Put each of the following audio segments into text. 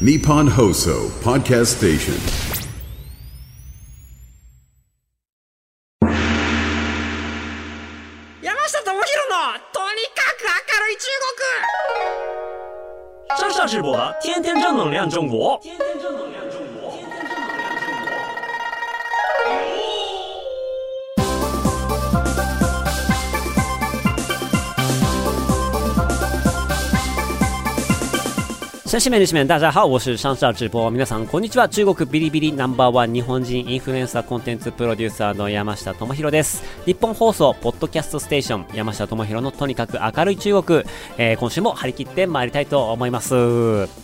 Nippon Hoso Podcast Station. 山下智博のとにかく明るい中国山下智博的天天正能量中国，天天正能量先生们、女士们，大家好，我是上下直播。皆さん、こんにちは。中国ビリビリナンバーワン日本人インフルエンサーコンテンツプロデューサーの山下智博です。日本放送、ポッドキャストステーション、山下智博のとにかく明るい中国、えー今週も張り切って参りたいと思います。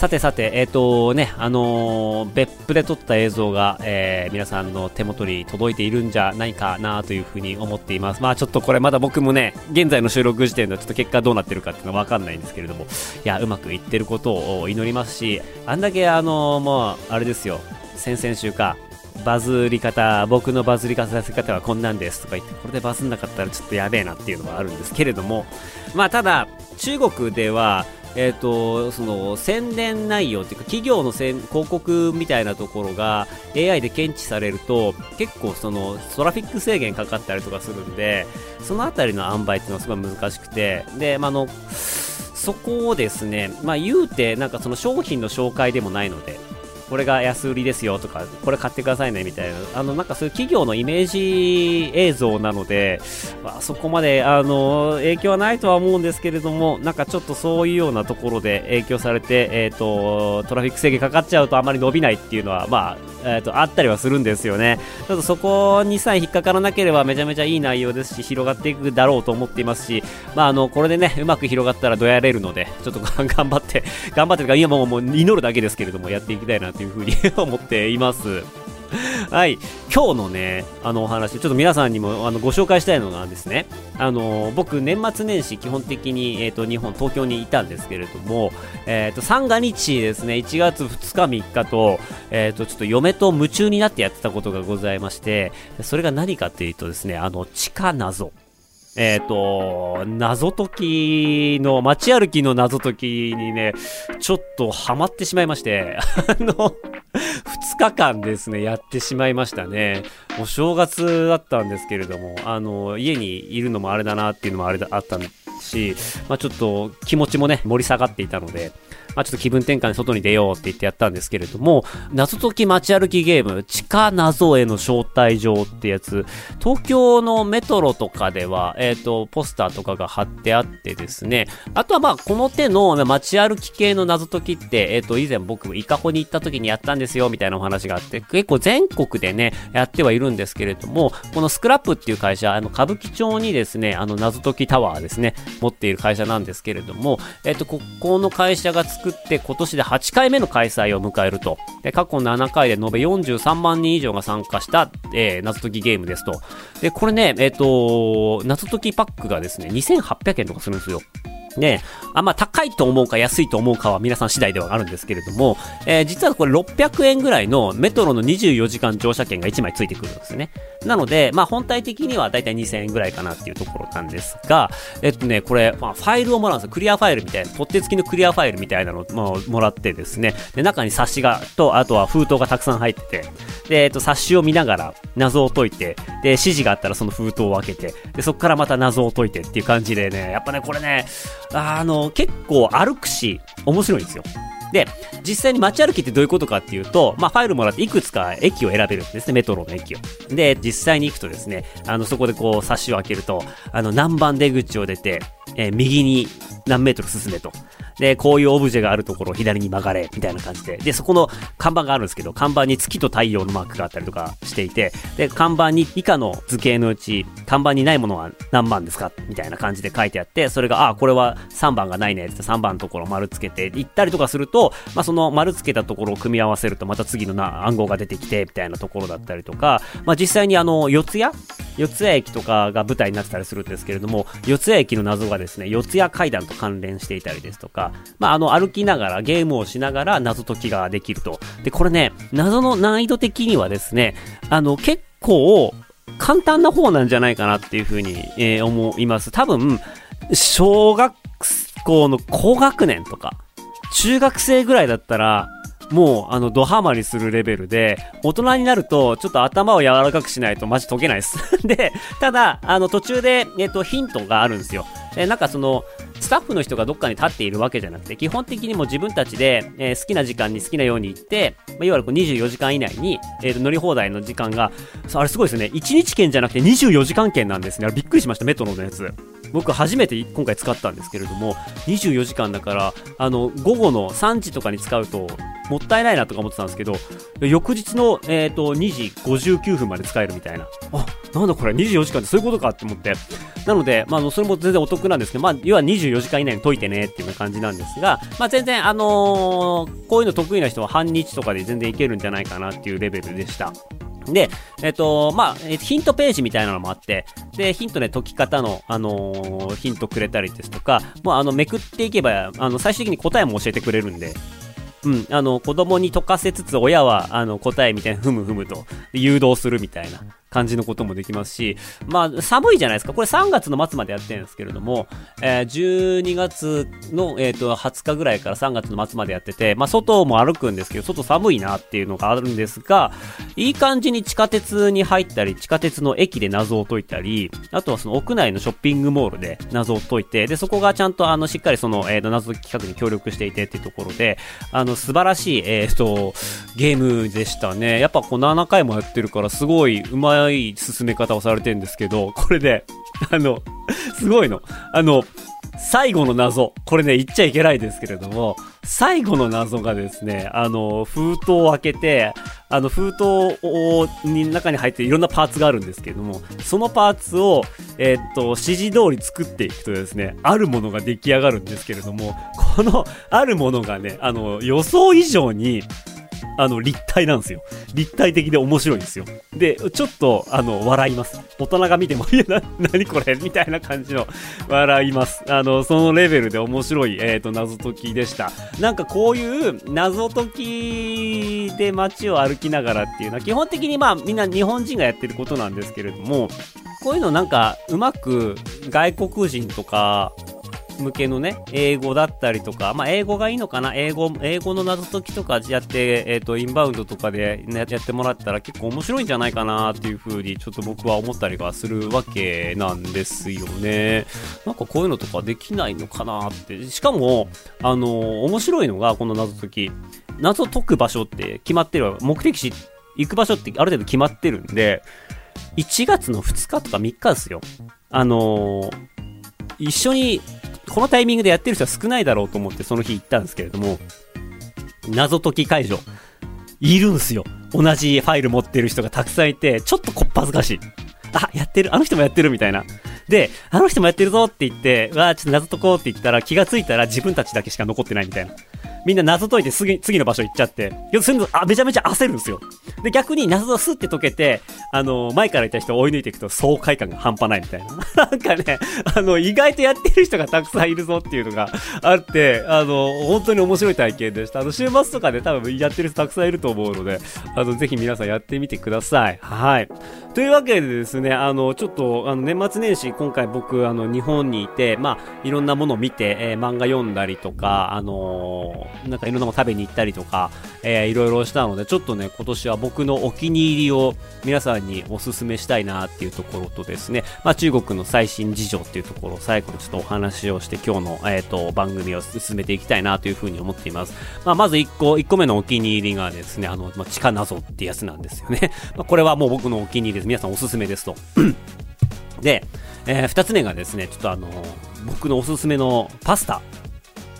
さてさて、えっ、とね、あのー別府で撮った映像が、えー皆さんの手元に届いているんじゃないかなというふうに思っています。まあちょっとこれまだ僕もね、現在の収録時点ではちょっと結果どうなってるかっていうのはわかんないんですけれども、いや、うまくいってることを祈りますし、あんだけあのもう、あれですよ、先々週か、バズり方、僕のバズり方させ方はこんなんですとか言って、これでバズんなかったらちょっとやべえなっていうのがあるんですけれども、まあただ、中国では、えー、と、その宣伝内容っていうか企業の広告みたいなところが AI で検知されると結構そのトラフィック制限かかったりとかするんでその辺りの塩梅っていうのはすごい難しくてで、ま、あのそこをですね、まあ、言うてなんかその商品の紹介でもないのでこれが安売りですよとか、これ買ってくださいねみたいな、あの、なんかそういう企業のイメージ映像なので、まあ、そこまで、あの、影響はないとは思うんですけれども、なんかちょっとそういうようなところで影響されて、えっ、と、トラフィック制限かかっちゃうとあまり伸びないっていうのは、まあ、えっ、と、あったりはするんですよね。ちょっとそこにさえ引っかからなければめちゃめちゃいい内容ですし、広がっていくだろうと思っていますし、まあ、あの、これでね、うまく広がったらどやれるので、ちょっと頑張って、頑張ってとか、今もうもう祈るだけですけれども、やっていきたいなというふうに思っています。はい。今日のね、あのお話、ちょっと皆さんにもあのご紹介したいのがですね、あの、僕、年末年始、基本的に、えっ、と、日本、東京にいたんですけれども、えっ、と、三が日ですね、1月2日、3日と、えっ、と、ちょっと嫁と夢中になってやってたことがございまして、それが何かっていうとですね、あの、地下謎。えっ、と、謎解きの、街歩きの謎解きにね、ちょっとハマってしまいまして、あの、2日間ですね、やってしまいましたね。お正月だったんですけれども、あの、家にいるのもあれだなっていうのもあれだあったし、まあちょっと気持ちもね、盛り下がっていたので、まあちょっと気分転換に外に出ようって言ってやったんですけれども、謎解き街歩きゲーム、地下謎への招待状ってやつ、東京のメトロとかでは、えっ、と、ポスターとかが貼ってあってですね、あとはまあ、この手の街歩き系の謎解きって、えっ、と、以前僕も、伊香保に行った時にやったんですよ、みたいなお話があって、結構全国でね、やってはいるんですけれども、このスクラップっていう会社、あの、歌舞伎町にですね、あの、謎解きタワーですね、持っている会社なんですけれども、えっ、と、ここの会社が作作って、今年で8回目の開催を迎えると。で、過去7回で延べ43万人以上が参加した、えー謎解きゲームですと。で、これね、えっ、と、謎解きパックがですね、2800円とかするんですよ。で、あん、ま、高いと思うか安いと思うかは皆さん次第ではあるんですけれども、えー実はこれ600円ぐらいのメトロの24時間乗車券が1枚ついてくるんですね。なので、まあ、本体的にはだいたい2000円ぐらいかなっていうところなんですが、えっとね、これ、まあ、ファイルをもらうんですよ。クリアファイルみたいな、取っ手付きのクリアファイルみたいなのをもうもらってですね、で、中に冊子が、と、あとは封筒がたくさん入ってて、で、えっと、冊子を見ながら謎を解いて、で、指示があったらその封筒を開けて、で、そこからまた謎を解いてっていう感じでね、やっぱね、これね、あの、結構歩くし、面白いんですよ。で、実際に街歩きってどういうことかっていうと、まあ、ファイルもらっていくつか駅を選べるんですね、メトロの駅を。で、実際に行くとですね、あの、そこでこう、冊子を開けると、あの、何番出口を出て、えー右に何メートル進めと。で、こういうオブジェがあるところを左に曲がれ、みたいな感じで。で、そこの看板があるんですけど、看板に月と太陽のマークがあったりとかしていて、で、看板に以下の図形のうち、看板にないものは何番ですか？みたいな感じで書いてあって、それが、あ、これは3番がないねって3番のところを丸つけて、行ったりとかすると、とまあ、その丸つけたところを組み合わせると、また次のな暗号が出てきて、みたいなところだったりとか、まあ、実際にあの、四谷？四谷駅とかが舞台になってたりするんですけれども、四谷駅の謎がですね、四谷階段と関連していたりですとか、まあ、あの、歩きながら、ゲームをしながら謎解きができると。で、これね、謎の難易度的にはですね、あの、結構、簡単な方なんじゃないかなっていうふうに、えー思います。多分、小学校の高学年とか、中学生ぐらいだったら、もう、あの、ドハマりするレベルで、大人になると、ちょっと頭を柔らかくしないとマジ解けないです。で、ただ、あの、途中で、えっと、ヒントがあるんですよ。え、なんかその、スタッフの人がどっかに立っているわけじゃなくて、基本的にも自分たちで、えー好きな時間に好きなように行って、まあ、いわゆるこう24時間以内に、えーと乗り放題の時間が、あれすごいですね。1日券じゃなくて24時間券なんですね。あれびっくりしました、メトロのやつ。僕初めて今回使ったんですけれども、24時間だから、あの、午後の3時とかに使うと、もったいないなとか思ってたんですけど、翌日の、えー、と2時59分まで使えるみたいな。あ、なんだこれ、24時間ってそういうことかって思って。なので、まあ、それも全然お得なんですけど、まあ、要は4時間以内に解いてねっていう感じなんですが、まあ、全然、あのーこういうの得意な人は半日とかで全然いけるんじゃないかなっていうレベルでした。で、えっ、と、まあ、ヒントページみたいなのもあって、で、ヒントで解き方の、あのーヒントくれたりですとか、もうあの、めくっていけば、あの、最終的に答えも教えてくれるんで、うん、あの、子供に解かせつつ、親は、あの、答えみたいな、ふむふむと、誘導するみたいな感じのこともできますし、まあ、寒いじゃないですか。これ3月の末までやってるんですけれども、えー12月の、えっ、と、20日ぐらいから3月の末までやってて、まあ、外も歩くんですけど、外寒いなっていうのがあるんですが、いい感じに地下鉄に入ったり、地下鉄の駅で謎を解いたり、あとはその屋内のショッピングモールで謎を解いて、で、そこがちゃんとあの、しっかりその、えーと、謎解き企画に協力していてっていうところで、あの、素晴らしい、えっ、と、ゲームでしたね。やっぱこう7回もやってるから、すごい上手いい進め方をされてるんですけど、これで、あの、すごいの。あの、最後の謎。これね、言っちゃいけないですけれども、最後の謎がですね、あの、封筒を開けて、あの、封筒を、に中に入っていろんなパーツがあるんですけれども、そのパーツを、えーっと、指示通り作っていくとですね、あるものが出来上がるんですけれども、この、あるものがね、あの、予想以上に、あの、立体なんですよ。立体的で面白いんですよ。で、ちょっと、あの、笑います。大人が見ても、いや、な、なにこれ？みたいな感じの、笑います。あの、そのレベルで面白い、えっ、と、謎解きでした。なんかこういう謎解きで街を歩きながらっていうのは、基本的にまあ、みんな日本人がやってることなんですけれども、こういうのなんか、うまく外国人とか、向けのね、英語だったりとか、まあ、英語がいいのかな？英語、英語の謎解きとかやって、えっ、と、インバウンドとかで、やってもらったら結構面白いんじゃないかなっていう風に、ちょっと僕は思ったりはするわけなんですよね。なんかこういうのとかできないのかなって。しかも、あの面白いのが、この謎解き。謎解く場所って決まってる目的地、行く場所ってある程度決まってるんで、1月の2日とか3日ですよ。あの一緒にこのタイミングでやってる人は少ないだろうと思ってその日行ったんですけれども、謎解き解除、いるんすよ。同じファイル持ってる人がたくさんいて、ちょっとこっぱずかしい。あ、やってる、あの人もやってるみたいな。で、あの人もやってるぞって言って、わあ、ちょっと謎解こうって言ったら気がついたら自分たちだけしか残ってないみたいな。みんな謎解いて次次の場所行っちゃって、そういうのあめちゃめちゃ焦るんですよ。で、逆に謎をスッて解けて、あの、前からいた人を追い抜いていくと爽快感が半端ないみたいな。なんかね、あの、意外とやってる人がたくさんいるぞっていうのがあって、あの、本当に面白い体験でした。あの、週末とかで多分やってる人たくさんいると思うので、あの、ぜひ皆さんやってみてください。はい。というわけでですね、あの、ちょっと、あの、年末年始、今回僕、あの、日本にいて、まあ、いろんなものを見て、えー漫画読んだりとか、あのーなんかいろんなもの食べに行ったりとか、えーいろいろしたので、ちょっとね、今年は僕のお気に入りを皆さんにお勧めしたいなっていうところとですね、まあ、中国の最新事情っていうところを最後にちょっとお話をして、今日の、えっ、と、番組を進めていきたいなというふうに思っています。まあ、まず1個、1個目のお気に入りがですね、あの、まあ、地下謎ってやつなんですよね。まあ、これはもう僕のお気に入りです。皆さんおすすめですと。で、えー二つ目がですね、ちょっとあの、僕のおすすめのパスタ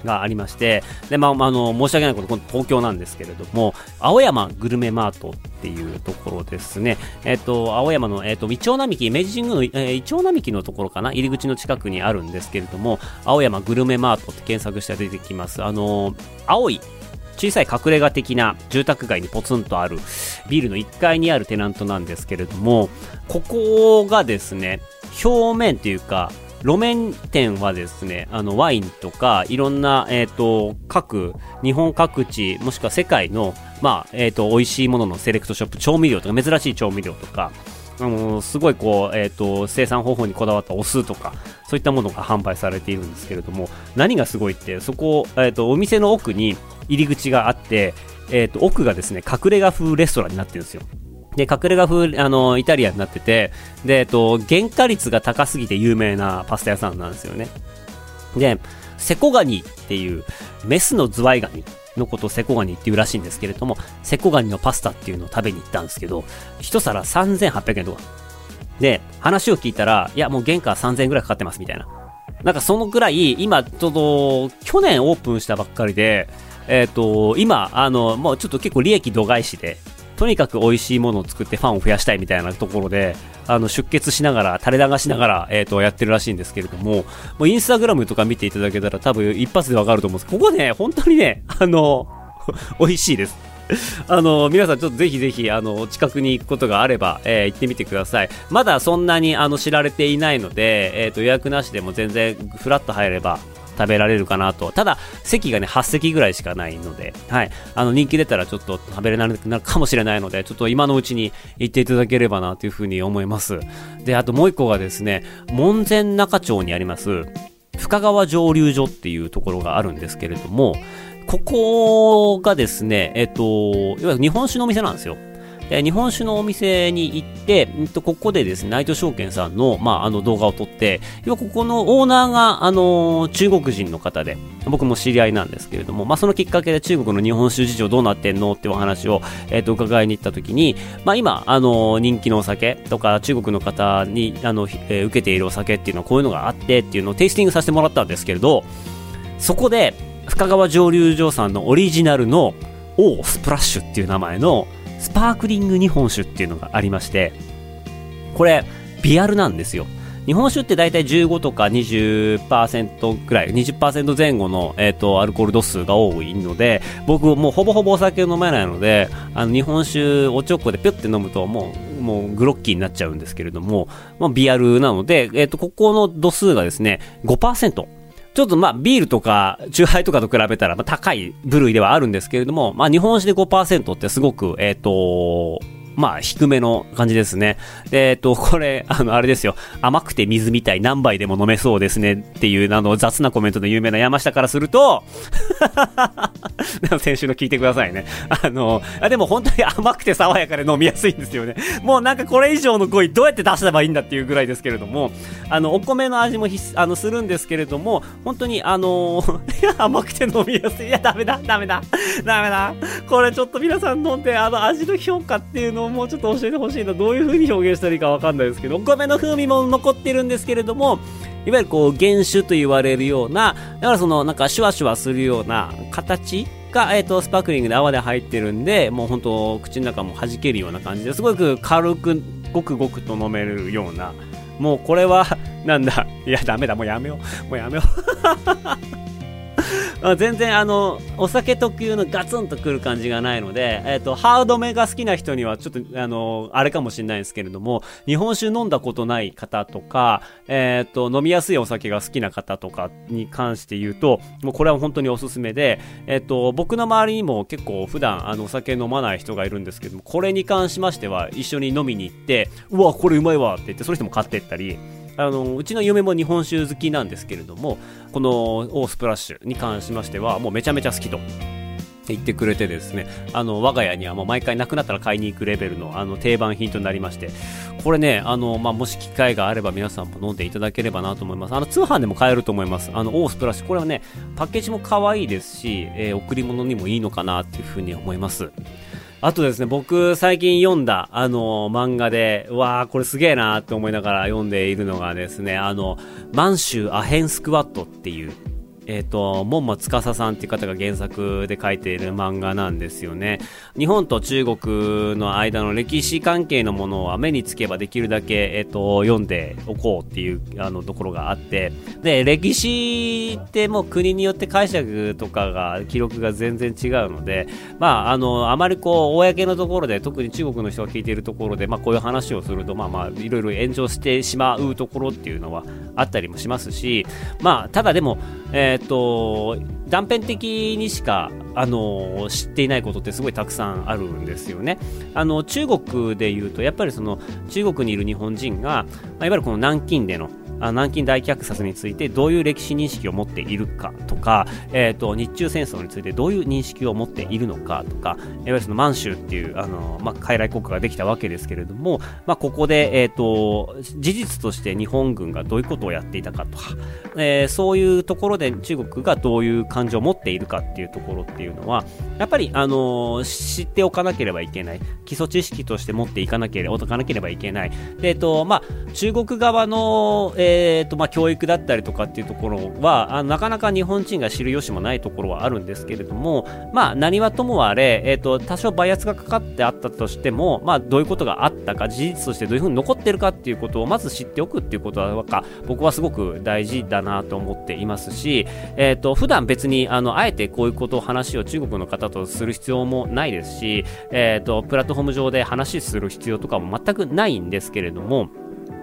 がありまして、で、まあ、あの、申し訳ないこと、この東京なんですけれども、青山グルメマートっていうところですね。えっ、と、青山の、えっ、と、イチョウ並木、明治神宮の、えー、イチョウ並木のところかな入り口の近くにあるんですけれども、青山グルメマートって検索したら出てきます。あの、青い、小さい隠れ家的な住宅街にポツンとあるビルの1階にあるテナントなんですけれども、ここがですね、表面というか、路面店はですね、あの、ワインとか、いろんな、えっ、と、各、日本各地、もしくは世界の、まあ、えっ、と、美味しいもののセレクトショップ、調味料とか、珍しい調味料とか、あのすごいこう、えーと、生産方法にこだわったお酢とかそういったものが販売されているんですけれども何がすごいってそこ、えーと、お店の奥に入り口があって、えーと、奥がですね隠れ家風レストランになってるんですよ。で隠れ家風あのイタリアンになっててで、えー、と原価率が高すぎて有名なパスタ屋さんなんですよねでセコガニっていうメスのズワイガニのことをセコガニっていうらしいんですけれども、セコガニのパスタっていうのを食べに行ったんですけど、一皿3800円とか。で、話を聞いたら、いや、もう原価3000円ぐらいかかってますみたいな。なんかそのぐらい、今、ちょっと、去年オープンしたばっかりで、えっ、ー、と、今、あの、もうちょっと結構利益度外視で、とにかく美味しいものを作ってファンを増やしたいみたいなところで、あの出血しながら、垂れ流しながら、えーと、やってるらしいんですけれども、もうインスタグラムとか見ていただけたら多分一発でわかると思うんですここね、本当にね、あの、美味しいです。あの、皆さんちょっとぜひぜひ、あの、近くに行くことがあれば、えー、行ってみてください。まだそんなに、あの、知られていないので、えっ、ー、と、予約なしでも全然、フラッと入れば、食べられるかなと。ただ、席がね、8席ぐらいしかないので、はい。あの、人気出たらちょっと食べれなくなるかもしれないので、ちょっと今のうちに行っていただければなというふうに思います。で、あともう一個がですね、門前仲町にあります、深川蒸留所っていうところがあるんですけれども、ここがですね、えっと、いわゆる日本酒のお店なんですよ。日本酒のお店に行って、んと、ここでですね、内藤証券さんの、まあ、あの動画を撮って、要はここのオーナーが、あの、中国人の方で、僕も知り合いなんですけれども、まあ、そのきっかけで中国の日本酒事情どうなってんのってお話を、えっ、と、伺いに行った時に、まあ、今、あの、人気のお酒とか、中国の方に、あの、えー、受けているお酒っていうのはこういうのがあってっていうのをテイスティングさせてもらったんですけれど、そこで、深川蒸留所さんのオリジナルの、オースプラッシュっていう名前の、スパークリング日本酒っていうのがありまして、これ、ビアルなんですよ。日本酒って大体15とか20%くらい、20%前後の、えっ、ー、と、アルコール度数が多いので、僕もうほぼほぼお酒を飲めないので、あの、日本酒おちょこでピュッて飲むともう、もうグロッキーになっちゃうんですけれども、まあ、ビアルなので、えっ、ー、と、ここの度数がですね、5%。ちょっとまあビールとか、酎ハイとかと比べたらまあ高い部類ではあるんですけれども、まあ日本酒で5%ってすごく、えっ、ー、と、まあ、低めの感じですね。で、えっと、これ、あの、あれですよ。甘くて水みたい何杯でも飲めそうですねっていう、あの、雑なコメントの有名な山下からすると、先週の聞いてくださいね。あの、あでも本当に甘くて爽やかで飲みやすいんですよね。もうなんかこれ以上の語彙どうやって出せばいいんだっていうぐらいですけれども、あの、お米の味もひあのするんですけれども、本当にあの、いや、甘くて飲みやすい。いや、ダメだ、ダメだ、ダメだ。これちょっと皆さん飲んで、あの、味の評価っていうのをもうちょっと教えてほしいな。どういう風に表現したらいいかわかんないですけど、お米の風味も残ってるんですけれども、いわゆるこう原酒と言われるような、だからそのなんかシュワシュワするような形が、えっ、ー、と、スパークリングで泡で入ってるんで、もう本当口の中も弾けるような感じですごく軽く、ごくごくと飲めるような、もうこれは、なんだ、いや、ダメだ、もうやめよう。もうやめよう。全然あのお酒特有のガツンとくる感じがないので、え、ー、とハードめが好きな人にはちょっとあのあれかもしれないんですけれども日本酒飲んだことない方とか、え、ー、と飲みやすいお酒が好きな方とかに関して言うともうこれは本当におすすめで、えっ、ー、と僕の周りにも結構普段あのお酒飲まない人がいるんですけどもこれに関しましては一緒に飲みに行ってうわこれうまいわって言ってその人も買ってったりあのうちの嫁も日本酒好きなんですけれどもこのオースプラッシュに関しましてはもうめちゃめちゃ好きと。言ってくれてですね、あの、我が家にはもう毎回なくなったら買いに行くレベルのあの定番品となりまして、これね、あの、まあ、もし機会があれば皆さんも飲んでいただければなと思います。あの、通販でも買えると思います。あの、オースプラッシュ。これはね、パッケージも可愛いですし、えー、贈り物にもいいのかなっていうふうに思います。あとですね、僕最近読んだ、あの、漫画で、わー、これすげえなーって思いながら読んでいるのがですね、あの、満州アヘンスクワットっていう、えっ、ー、と、門馬司さんっていう方が原作で書いている漫画なんですよね。日本と中国の間の歴史関係のものは目につけばできるだけ、えっ、ー、と、読んでおこうっていう、あの、ところがあって、で、歴史ってもう国によって解釈とかが、記録が全然違うので、まあ、あの、あまりこう、公のところで、特に中国の人が聞いているところで、まあ、こういう話をすると、まあまあ、いろいろ炎上してしまうところっていうのはあったりもしますし、まあ、ただでも、えっ、と、断片的にしか、あの知っていないことってすごいたくさんあるんですよね。あの中国でいうとやっぱりその中国にいる日本人が、まあ、いわゆるこの南京での南京大虐殺についてどういう歴史認識を持っているかとか、えーと、日中戦争についてどういう認識を持っているのかとか、いわゆるその満州っていうあの、まあ、傀儡国家ができたわけですけれども、まあ、ここで、えーと、事実として日本軍がどういうことをやっていたかとか、えー、そういうところで中国がどういう感情を持っているかっていうところっていうのはやっぱり、あの知っておかなければいけない基礎知識として持っていかなければかなければいけないで、えーとまあ、中国側の、えーえーとまあ、教育だったりとかっていうところはあなかなか日本人が知る由もないところはあるんですけれども、まあ、何はともあれ、えーと、多少バイアスがかかってあったとしても、まあ、どういうことがあったか事実としてどういうふうに残ってるかっていうことをまず知っておくっていうことは僕はすごく大事だなと思っていますし、えーと、普段別にあのあえてこういうことを話を中国の方とする必要もないですし、えーとプラットフォーム上で話する必要とかも全くないんですけれども、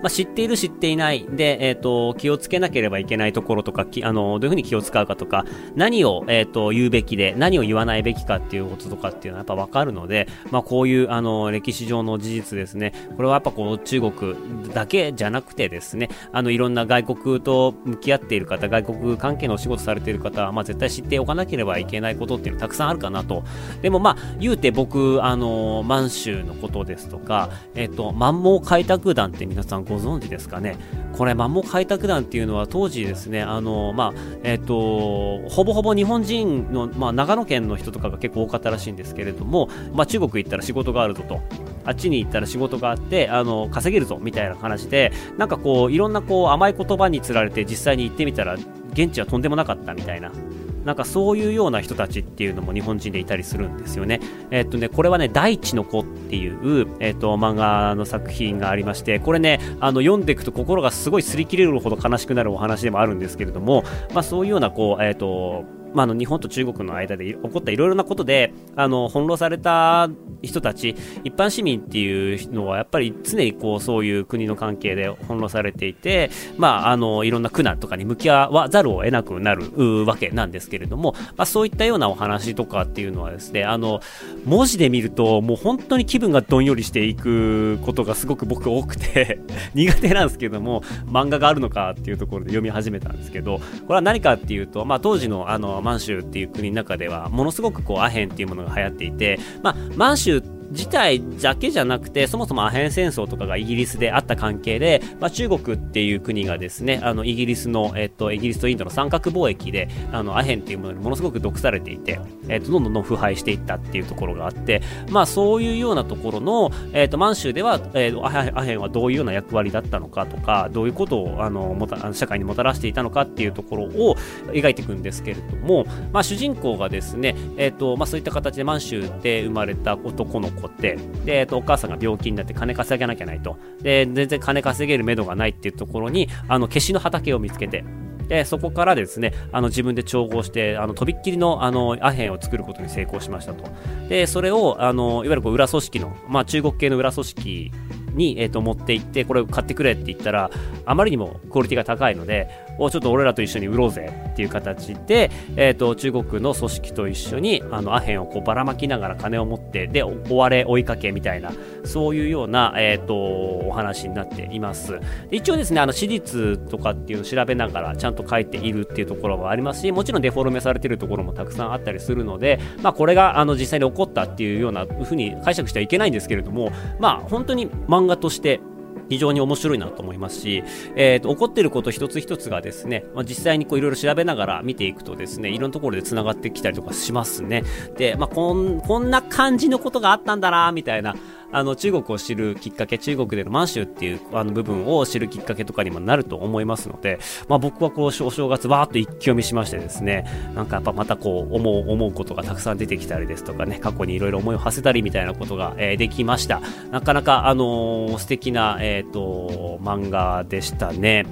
まあ、知っている知っていないで、えっ、ー、と、気をつけなければいけないところとか、あの、どういうふうに気を使うかとか、何を、えっ、ー、と、言うべきで、何を言わないべきかっていうこととかっていうのはやっぱわかるので、まあ、こういう、あの、歴史上の事実ですね、これはやっぱこう、中国だけじゃなくてですね、あの、いろんな外国と向き合っている方、外国関係のお仕事されている方は、まあ、絶対知っておかなければいけないことっていうのたくさんあるかなと。でもまあ、言うて僕、あの、満州のことですとか、えっ、ー、と、満蒙開拓団って皆さんご存知ですかね。これ、マンモ開拓団っていうのは当時ですね、あの、まあ、えっ、と、ほぼほぼ日本人の、まあ、長野県の人とかが結構多かったらしいんですけれども、まあ、中国行ったら仕事があるぞと。あっちに行ったら仕事があって、あの、稼げるぞ、みたいな話で、なんかこう、いろんなこう、甘い言葉につられて実際に行ってみたら、現地はとんでもなかったみたいななんかそういうような人たちっていうのも日本人でいたりするんですよね。えっとね、これはね、大地の子っていう、えっと、漫画の作品がありまして、これね、あの、読んでいくと心がすごい擦り切れるほど悲しくなるお話でもあるんですけれども、まあそういうような、こう、えっと、まあ、あの日本と中国の間で起こったいろいろなことであの翻弄された人たち一般市民っていうのはやっぱり常にこうそういう国の関係で翻弄されていて、まあ、あのいろんな苦難とかに向き合わざるを得なくなるわけなんですけれども、まあ、そういったようなお話とかっていうのはですねあの文字で見るともう本当に気分がどんよりしていくことがすごく僕多くて 苦手なんですけども漫画があるのかっていうところで読み始めたんですけどこれは何かっていうと、まあ、当時のあの満州っていう国の中ではものすごくこうアヘンっていうものが流行っていて、まあ、満州自体だけじゃなくて、そもそもアヘン戦争とかがイギリスであった関係で、まあ、中国っていう国がですね、あの、イギリスの、えっと、イギリスとインドの三角貿易で、あの、アヘンっていうものにものすごく毒されていて、えっと、どんどんどん腐敗していったっていうところがあって、まあ、そういうようなところの、えっと、満州では、えっと、アヘンはどういうような役割だったのかとか、どういうことを、あの、もた、社会にもたらしていたのかっていうところを描いていくんですけれども、まあ、主人公がですね、えっと、まあ、そういった形で満州で生まれた男の子で、で、えっと、お母さんが病気になって金稼げなきゃないと。で、全然金稼げる目処がないっていうところに、あの、消しの畑を見つけて、で、そこからですね、あの自分で調合して、あのとびっきりのあのアヘンを作ることに成功しましたと。で、それを、あのいわゆるこう裏組織の、まあ、中国系の裏組織に、えー、と持って行って、これを買ってくれって言ったら、あまりにもクオリティが高いので、おちょっと俺らと一緒に売ろうぜっていう形で、えー、と中国の組織と一緒にあのアヘンをこうばらまきながら金を持ってで追われ追いかけみたいなそういうような、えー、とお話になっています。一応ですねあの史実とかっていうのを調べながらちゃんと書いているっていうところもありますしもちろんデフォルメされてるところもたくさんあったりするので、まあ、これがあの実際に起こったっていうようなふうに解釈してはいけないんですけれどもまあ本当に漫画として非常に面白いなと思いますし、えーと、起こっていること一つ一つがですね、まあ、実際にいろいろ調べながら見ていくとですね、いろんなところで繋がってきたりとかしますね。で、まあ、こん、こんな感じのことがあったんだな、みたいな、あの、中国を知るきっかけ、中国での満州っていうあの部分を知るきっかけとかにもなると思いますので、まあ僕はこう、お正月わーっと一気読みしましてですね、なんかやっぱまたこう、思う、思うことがたくさん出てきたりですとかね、過去にいろいろ思いを馳せたりみたいなことが、えー、できました。なかなか、あのー、素敵な、えっ、ー、と、漫画でしたね。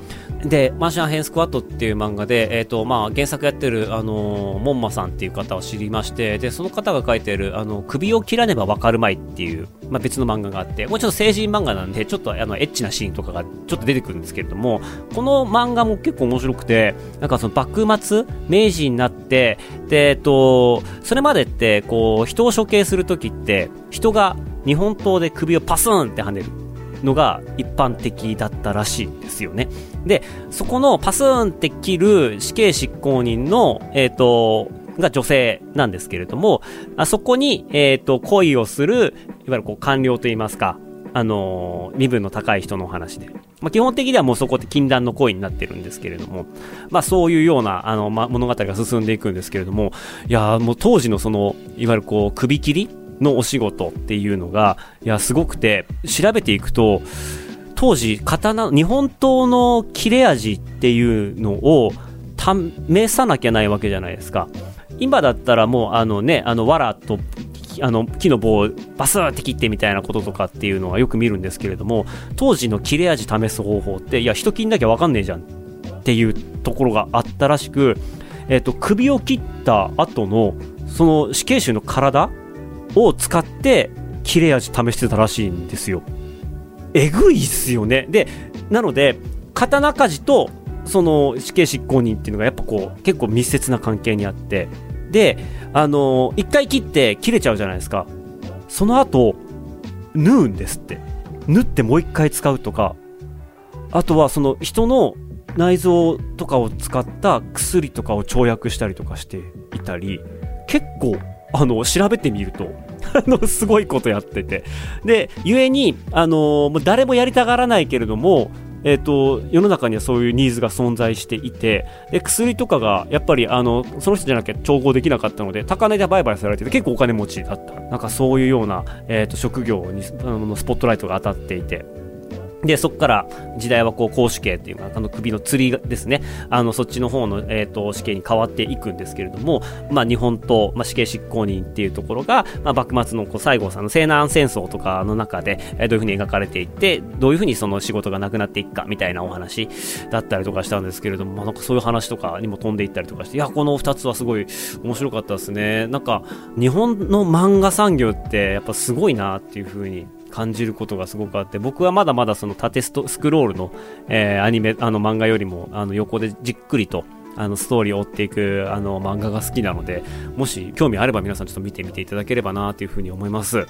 で、マーシャンヘンスクワットっていう漫画で、えっ、と、まあ原作やってる、あのモンマさんっていう方を知りまして、で、その方が書いてる、あの、首を切らねばわかるまいっていう、まあ、別の漫画があって、もうちょっと成人漫画なんで、ちょっとあのエッチなシーンとかがちょっと出てくるんですけれども、この漫画も結構面白くて、なんかその幕末、明治になって、で、えっと、それまでって、こう、人を処刑するときって、人が日本刀で首をパスンって跳ねる。のが一般的だったらしいんですよね。で、そこのパスーンって切る死刑執行人の、えっ、ー、と、が女性なんですけれども、あそこに、えっ、ー、と、恋をする、いわゆるこう官僚といいますか、あのー、身分の高い人のお話で。まあ、基本的にはもうそこって禁断の恋になってるんですけれども、まあそういうような、あの、ま、物語が進んでいくんですけれども、いやもう当時のその、いわゆるこう、首切りのお仕事っていうのが、いや、すごくて、調べていくと、当時、刀、日本刀の切れ味っていうのを試さなきゃないわけじゃないですか。今だったらもう、あのね、あの、藁と、あの、木の棒をバスーって切ってみたいなこととかっていうのはよく見るんですけれども、当時の切れ味試す方法って、いや、人切んなきゃわかんねえじゃんっていうところがあったらしく、えっ、ー、と、首を切った後の、その死刑囚の体を使って切れ味試してたらしいんですよ。えぐいっすよね。で、なので、刀鍛冶とその死刑執行人っていうのがやっぱこう結構密接な関係にあって、で、あの、一回切って切れちゃうじゃないですか。その後、縫うんですって。縫ってもう一回使うとか、あとはその人の内臓とかを使った薬とかを跳躍したりとかしていたり、結構、あの、調べてみると、あの、すごいことやってて。で、故に、あのもう誰もやりたがらないけれども、え、ー、と、世の中にはそういうニーズが存在していて、で、薬とかが、やっぱり、あの、その人じゃなきゃ調合できなかったので、高値で売買されてて、結構お金持ちだった。なんかそういうような、えっ、ー、と、職業に、あの、スポットライトが当たっていて、で、そこから時代はこう、公主刑っていうか、あの首の釣りですね、あの、そっちの方の、えっ、ー、と、死刑に変わっていくんですけれども、まあ、日本と、まあ、死刑執行人っていうところが、まあ、幕末のこう西郷さんの西南戦争とかの中で、えー、どういうふうに描かれていって、どういうふうにその仕事がなくなっていくか、みたいなお話だったりとかしたんですけれども、まあ、なんかそういう話とかにも飛んでいったりとかして、いや、この二つはすごい面白かったですね。なんか、日本の漫画産業ってやっぱすごいなっていうふうに感じることがすごくあって、僕はまだまだその縦ストスクロールの、えー、アニメ、あの漫画よりも、あの横でじっくりと、あのストーリーを追っていくあの漫画が好きなので、もし興味あれば皆さんちょっと見てみていただければなというふうに思います。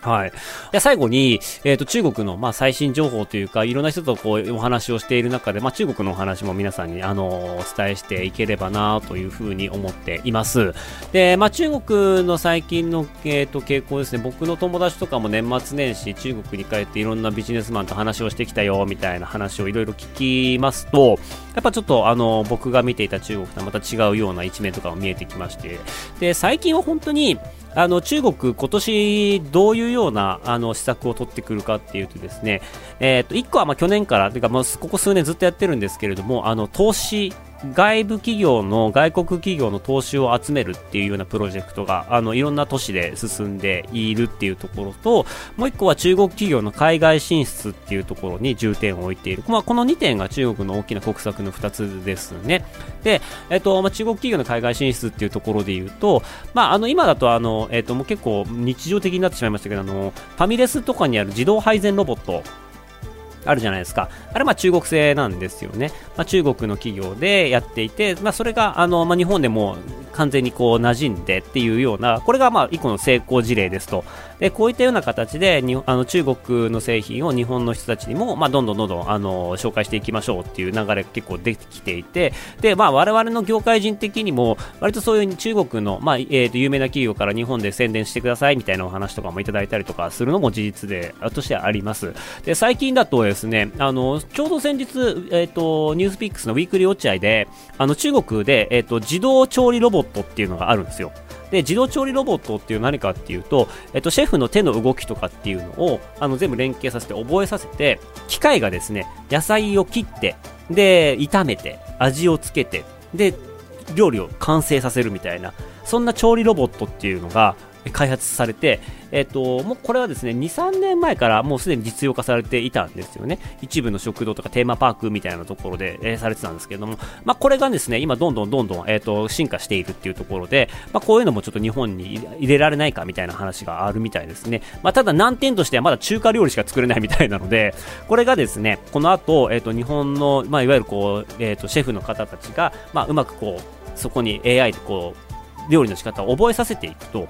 はい。で、最後に、えっ、ー、と、中国の、まあ、最新情報というか、いろんな人とこう、お話をしている中で、まあ、中国のお話も皆さんに、あの、お伝えしていければな、というふうに思っています。で、まあ、中国の最近の、えっ、ー、と、傾向ですね、僕の友達とかも年末年始、中国に帰っていろんなビジネスマンと話をしてきたよ、みたいな話をいろいろ聞きますと、やっぱちょっと、あの、僕が見ていた中国とはまた違うような一面とかも見えてきまして、で、最近は本当に、あの中国、今年どういうようなあの施策を取ってくるかっていうとですね、えー、と1個はまあ去年から、というかまあここ数年ずっとやってるんですけれども、あの投資外部企業の外国企業の投資を集めるっていうようなプロジェクトがあのいろんな都市で進んでいるっていうところともう一個は中国企業の海外進出っていうところに重点を置いている、まあ、この2点が中国の大きな国策の2つですね。で、えっとまあ、中国企業の海外進出っていうところで言うと、まあ、あの今だとあの、えっと、もう結構日常的になってしまいましたけどあのファミレスとかにある自動配膳ロボットあるじゃないですか。あれまあ中国製なんですよね。まあ、中国の企業でやっていて、まあ、それがあの、まあ、日本でも完全にこう馴染んでっていうような、これがまあ一個の成功事例ですと。で、こういったような形でにあの中国の製品を日本の人たちにも、まあ、どんどんどんどんあの紹介していきましょうっていう流れが結構できていて、で、まあ我々の業界人的にも、割とそういう中国の、まあ、えー、と有名な企業から日本で宣伝してくださいみたいなお話とかもいただいたりとかするのも事実で、としてあります。で、最近だとですね、あの、ちょうど先日、え、ー、と、ニュースピックスのウィークリー落合で、あの、中国で、え、ー、と、自動調理ロボットっていうのがあるんですよ。で、自動調理ロボットっていう何かっていうと、えっと、シェフの手の動きとかっていうのを、あの、全部連携させて覚えさせて、機械がですね、野菜を切って、で、炒めて、味をつけて、で、料理を完成させるみたいな、そんな調理ロボットっていうのが、開発されて、えっ、と、もうこれはですね、2、3年前からもうすでに実用化されていたんですよね。一部の食堂とかテーマパークみたいなところで、えー、されてたんですけれども、まあ、これがですね、今どんどんどんどん、えっ、と、進化しているっていうところで、まあ、こういうのもちょっと日本に入れられないかみたいな話があるみたいですね。まあ、ただ難点としてはまだ中華料理しか作れないみたいなので、これがですね、この後、えっ、と、日本の、まあ、いわゆるこう、えっ、と、シェフの方たちが、まあ、うまくこう、そこに AI でこう、料理の仕方を覚えさせていくと、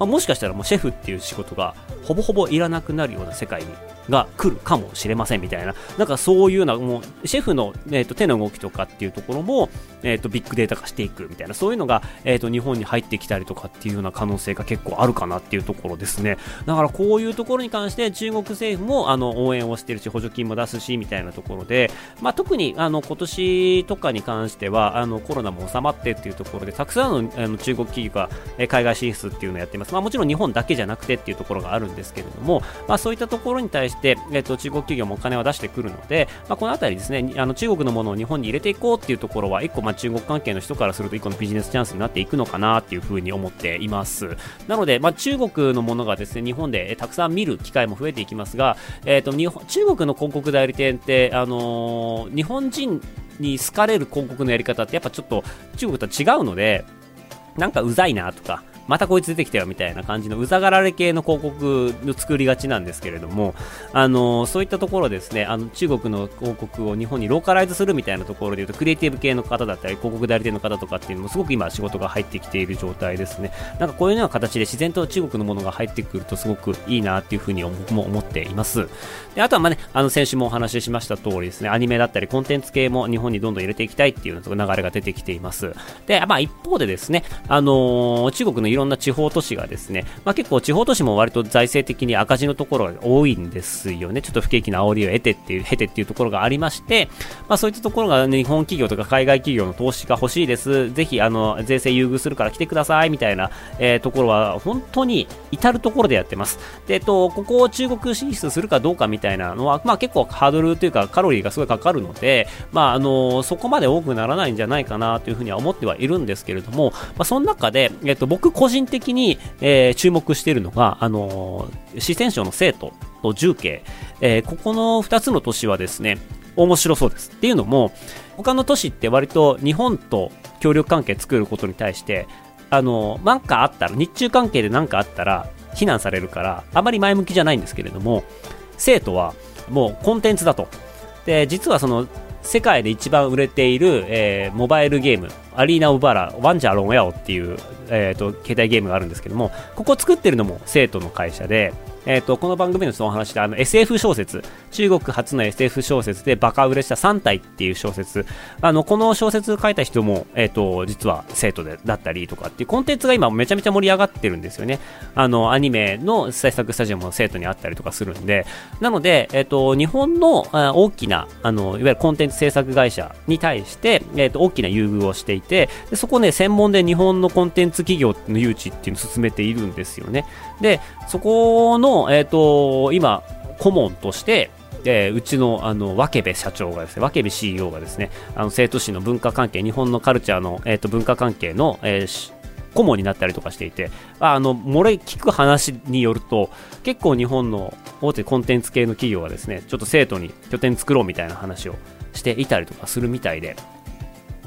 まあ、もしかしたらもうシェフっていう仕事がほぼほぼいらなくなるような世界にが来るかもしれませんみたいな、なんかそういうような、もう、シェフの、えーと、手の動きとかっていうところも、えーと、ビッグデータ化していくみたいな、そういうのが、えーと、日本に入ってきたりとかっていうような可能性が結構あるかなっていうところですね。だからこういうところに関して中国政府もあの応援をしてるし、補助金も出すしみたいなところで、まあ、特にあの今年とかに関してはあのコロナも収まってっていうところで、たくさんのあの中国企業が、え海外進出っていうのをやっています。まあ、もちろん日本だけじゃなくてっていうところがあるんですけれども、まあ、そういったところに対して、えー、と中国企業もお金を出してくるので、まあ、この辺りですねあの中国のものを日本に入れていこうっていうところは一個まあ中国関係の人からすると一個のビジネスチャンスになっていくのかなっていうふうに思っています。なので、まあ、中国のものがですね日本でたくさん見る機会も増えていきますが、えー、と日本中国の広告代理店って、あのー、日本人に好かれる広告のやり方ってやっぱちょっと中国とは違うのでなんかうざいなとかまたこいつ出てきたよみたいな感じのうざがられ系の広告の作りがちなんですけれども、あのそういったところですね、あの中国の広告を日本にローカライズするみたいなところでいうと、クリエイティブ系の方だったり、広告代理店の方とかっていうのもすごく今仕事が入ってきている状態ですね。なんかこういうような形で自然と中国のものが入ってくるとすごくいいなっていうふうに僕も思っています。であとはまあね、あの先週もお話ししました通りですね、アニメだったりコンテンツ系も日本にどんどん入れていきたいっていう流れが出てきています。で、まあ一方でですね、あのー、中国のいろろんな地方都市がですね、まあ、結構地方都市も割と財政的に赤字のところが多いんですよね。ちょっと不景気な煽りを得てっていう、経てっていうところがありまして、まあ、そういったところが、日本企業とか海外企業の投資が欲しいです。ぜひ、あの、税制優遇するから来てください、みたいな、えー、ところは、本当に至るところでやってます。で、えっと、ここを中国進出するかどうかみたいなのは、まあ、結構ハードルというかカロリーがすごいかかるので、まあ、あの、そこまで多くならないんじゃないかなというふうには思ってはいるんですけれども、まあ、その中で、えっと、僕個人的に、えー、注目しているのが、あのー、四川省の生徒と重慶、えー、ここの2つの都市はですね、面白そうです。っていうのも、他の都市って割と日本と協力関係作ることに対して、あのー、なんかあったら、日中関係で何かあったら、非難されるから、あまり前向きじゃないんですけれども、生徒はもうコンテンツだと。で、実はその、世界で一番売れている、えー、モバイルゲーム、アリーナ・オブ・バラ、ワンジャー・ロン・ヤオっていう、えーと、携帯ゲームがあるんですけども、ここ作ってるのも生徒の会社で、えっ、ー、と、この番組のそのお話で、あの、SF 小説、中国初の SF 小説でバカ売れした3体っていう小説、あの、この小説書いた人も、えっ、ー、と、実は生徒で、だったりとかっていうコンテンツが今めちゃめちゃ盛り上がってるんですよね。あの、アニメの制作スタジオも生徒にあったりとかするんで、なので、えっ、ー、と、日本の大きな、あの、いわゆるコンテンツ制作会社に対して、えっ、と、大きな優遇をしていて、そこね、専門で日本のコンテンツ企業の誘致っていうのを進めているんですよね。で、そこの、えっ、ー、と、今、顧問として、えー、うちのあのケ部社長がですね、ケ部 CEO がですね、あの生徒史の文化関係、日本のカルチャーの、えーと、文化関係の、えー、顧問になったりとかしていて、あの、漏れ聞く話によると、結構日本の大手コンテンツ系の企業はですね、ちょっと生徒に拠点作ろうみたいな話をしていたりとかするみたいで、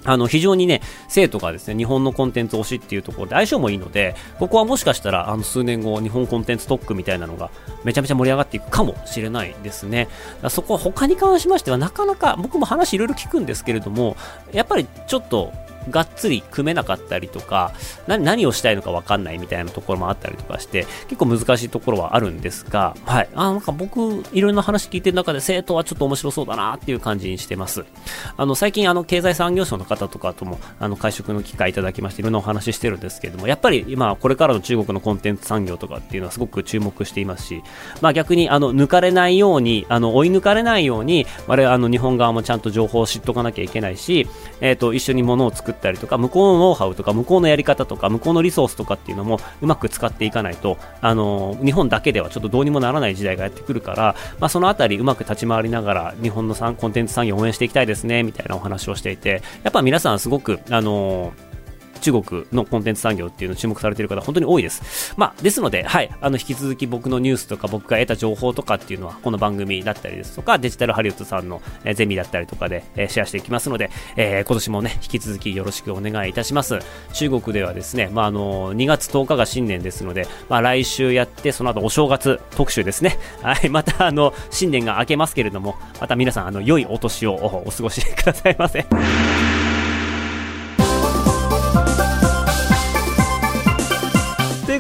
あの、非常にね、生徒がですね、日本のコンテンツ推しっていうところで相性もいいので、ここはもしかしたら、あの、数年後、日本コンテンツ特区みたいなのが、めちゃめちゃ盛り上がっていくかもしれないですね。そこは他に関しましては、なかなか、僕も話いろいろ聞くんですけれども、やっぱりちょっと、がっつり組めなかったりとか、何をしたいのか分かんないみたいなところもあったりとかして、結構難しいところはあるんですが、はい。あ、なんか僕、いろんな話聞いてる中で生徒はちょっと面白そうだなっていう感じにしてます。あの、最近あの、経済産業省の方とかとも、あの、会食の機会いただきまして、いろんなお話してるんですけれども、やっぱり今、これからの中国のコンテンツ産業とかっていうのはすごく注目していますし、まあ逆に、あの、抜かれないように、あの、追い抜かれないように、我々、あの、日本側もちゃんと情報を知っとかなきゃいけないし、えっ、ー、と、一緒に物を作ったりとか、向こうのノウハウとか、向こうのやり方とか、向こうのリソースとかっていうのもうまく使っていかないと、あの日本だけではちょっとどうにもならない時代がやってくるから、まあ、その辺りうまく立ち回りながら、日本のコンテンツ産業を応援していきたいですね、みたいなお話をしていて、やっぱ皆さんすごく、あの中国のコンテンツ産業っていうのを注目されている方本当に多いです。まあ、ですので、はい、あの、引き続き僕のニュースとか僕が得た情報とかっていうのは、この番組だったりですとか、デジタルハリウッドさんの、ゼミだったりとかで、シェアしていきますので、えー今年もね、引き続きよろしくお願いいたします。中国ではですね、まあ、あの、2月10日が新年ですので、まあ、来週やって、その後お正月特集ですね。はい、また、あの、新年が明けますけれども、また皆さん、あの、良いお年をお過ごしくださいませ。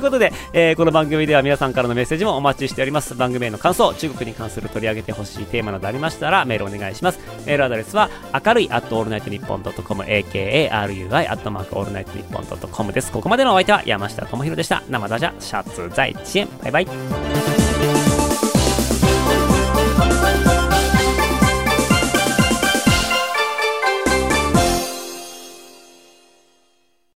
ことで、えーこの番組では皆さんからのメッセージもお待ちしております。番組への感想、中国に関する取り上げてほしいテーマなどありましたら、メールお願いします。メールアドレスは、明るいアットオールナイトニッポンドットコム、akarui アットマークオールナイトニッポンドットコムです。ここまでのお相手は山下智博でした。生ダジャ、シャツ在地園。バイバイ。